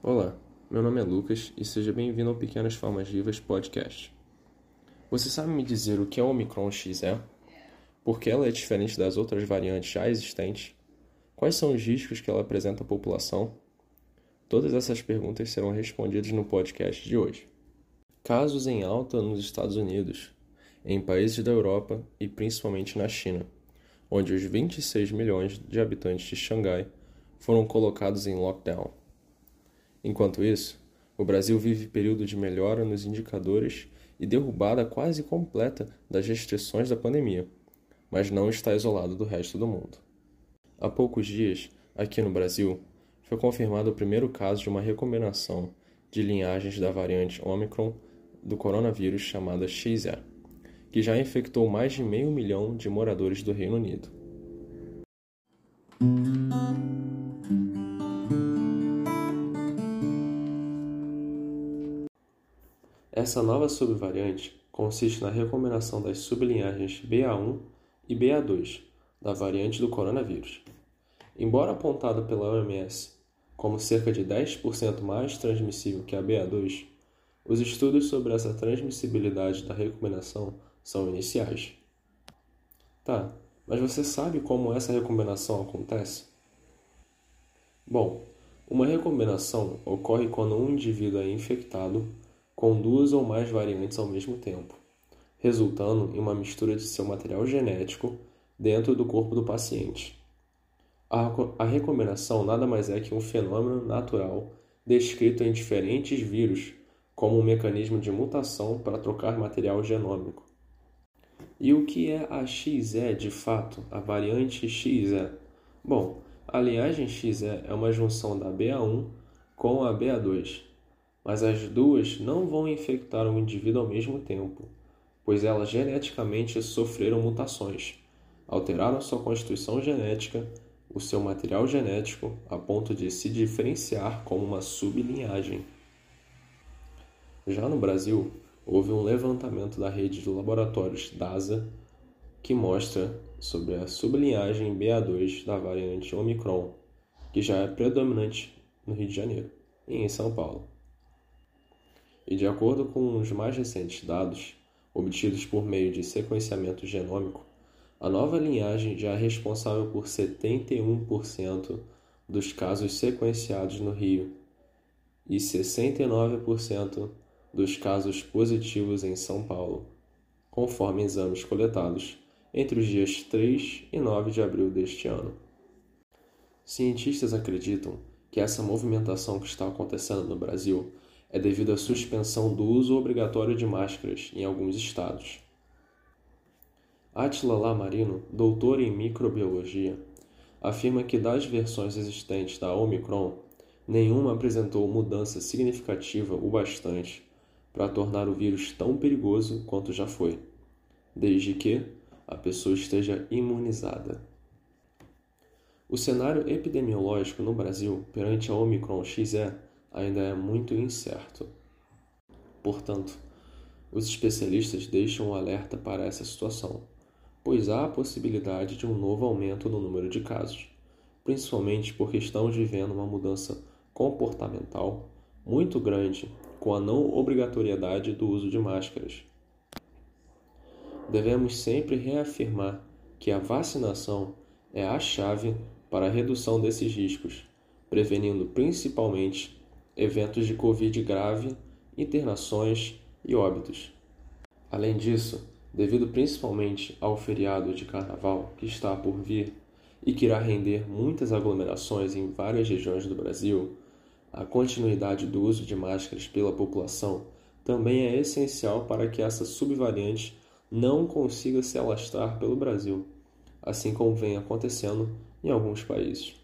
Olá, meu nome é Lucas e seja bem-vindo ao Pequenas Formas Vivas podcast. Você sabe me dizer o que a Omicron XE? Por que ela é diferente das outras variantes já existentes? Quais são os riscos que ela apresenta à população? Todas essas perguntas serão respondidas no podcast de hoje. Casos em alta nos Estados Unidos, em países da Europa e principalmente na China, onde os 26 milhões de habitantes de Xangai foram colocados em lockdown. Enquanto isso, o Brasil vive período de melhora nos indicadores e derrubada quase completa das restrições da pandemia, mas não está isolado do resto do mundo. Há poucos dias, aqui no Brasil, foi confirmado o primeiro caso de uma recombinação de linhagens da variante Omicron do coronavírus chamada XE, que já infectou mais de meio milhão de moradores do Reino Unido. Essa nova subvariante consiste na recombinação das sublinhagens BA1 e BA2 da variante do coronavírus. Embora apontada pela OMS como cerca de 10% mais transmissível que a BA2, os estudos sobre essa transmissibilidade da recombinação são iniciais. Tá, mas você sabe como essa recombinação acontece? Bom, uma recombinação ocorre quando um indivíduo é infectado com duas ou mais variantes ao mesmo tempo, resultando em uma mistura de seu material genético dentro do corpo do paciente. A, recombinação nada mais é que um fenômeno natural descrito em diferentes vírus como um mecanismo de mutação para trocar material genômico. E o que é a XE de fato, a variante XE? Bom, a linhagem XE é uma junção da BA1 com a BA2, mas as duas não vão infectar o indivíduo ao mesmo tempo, pois elas geneticamente sofreram mutações, alteraram sua constituição genética, o seu material genético, a ponto de se diferenciar como uma sublinhagem. Já no Brasil, houve um levantamento da rede de laboratórios DASA que mostra sobre a sublinhagem BA2 da variante Omicron, que já é predominante no Rio de Janeiro e em São Paulo e, de acordo com os mais recentes dados, obtidos por meio de sequenciamento genômico, a nova linhagem já é responsável por 71% dos casos sequenciados no Rio e 69% dos casos positivos em São Paulo, conforme exames coletados entre os dias 3 e 9 de abril deste ano. Cientistas acreditam que essa movimentação que está acontecendo no Brasil é devido à suspensão do uso obrigatório de máscaras em alguns estados. Attila Lamarino, doutor em microbiologia, afirma que das versões existentes da Omicron, nenhuma apresentou mudança significativa o bastante para tornar o vírus tão perigoso quanto já foi, desde que a pessoa esteja imunizada. O cenário epidemiológico no Brasil perante a Omicron XE ainda é muito incerto. Portanto, os especialistas deixam o alerta para essa situação, pois há a possibilidade de um novo aumento no número de casos, principalmente porque estamos vivendo uma mudança comportamental muito grande com a não obrigatoriedade do uso de máscaras. Devemos sempre reafirmar que a vacinação é a chave para a redução desses riscos, prevenindo principalmente eventos de Covid grave, internações e óbitos. Além disso, devido principalmente ao feriado de carnaval que está por vir e que irá render muitas aglomerações em várias regiões do Brasil, a continuidade do uso de máscaras pela população também é essencial para que essa subvariante não consiga se alastrar pelo Brasil, assim como vem acontecendo em alguns países.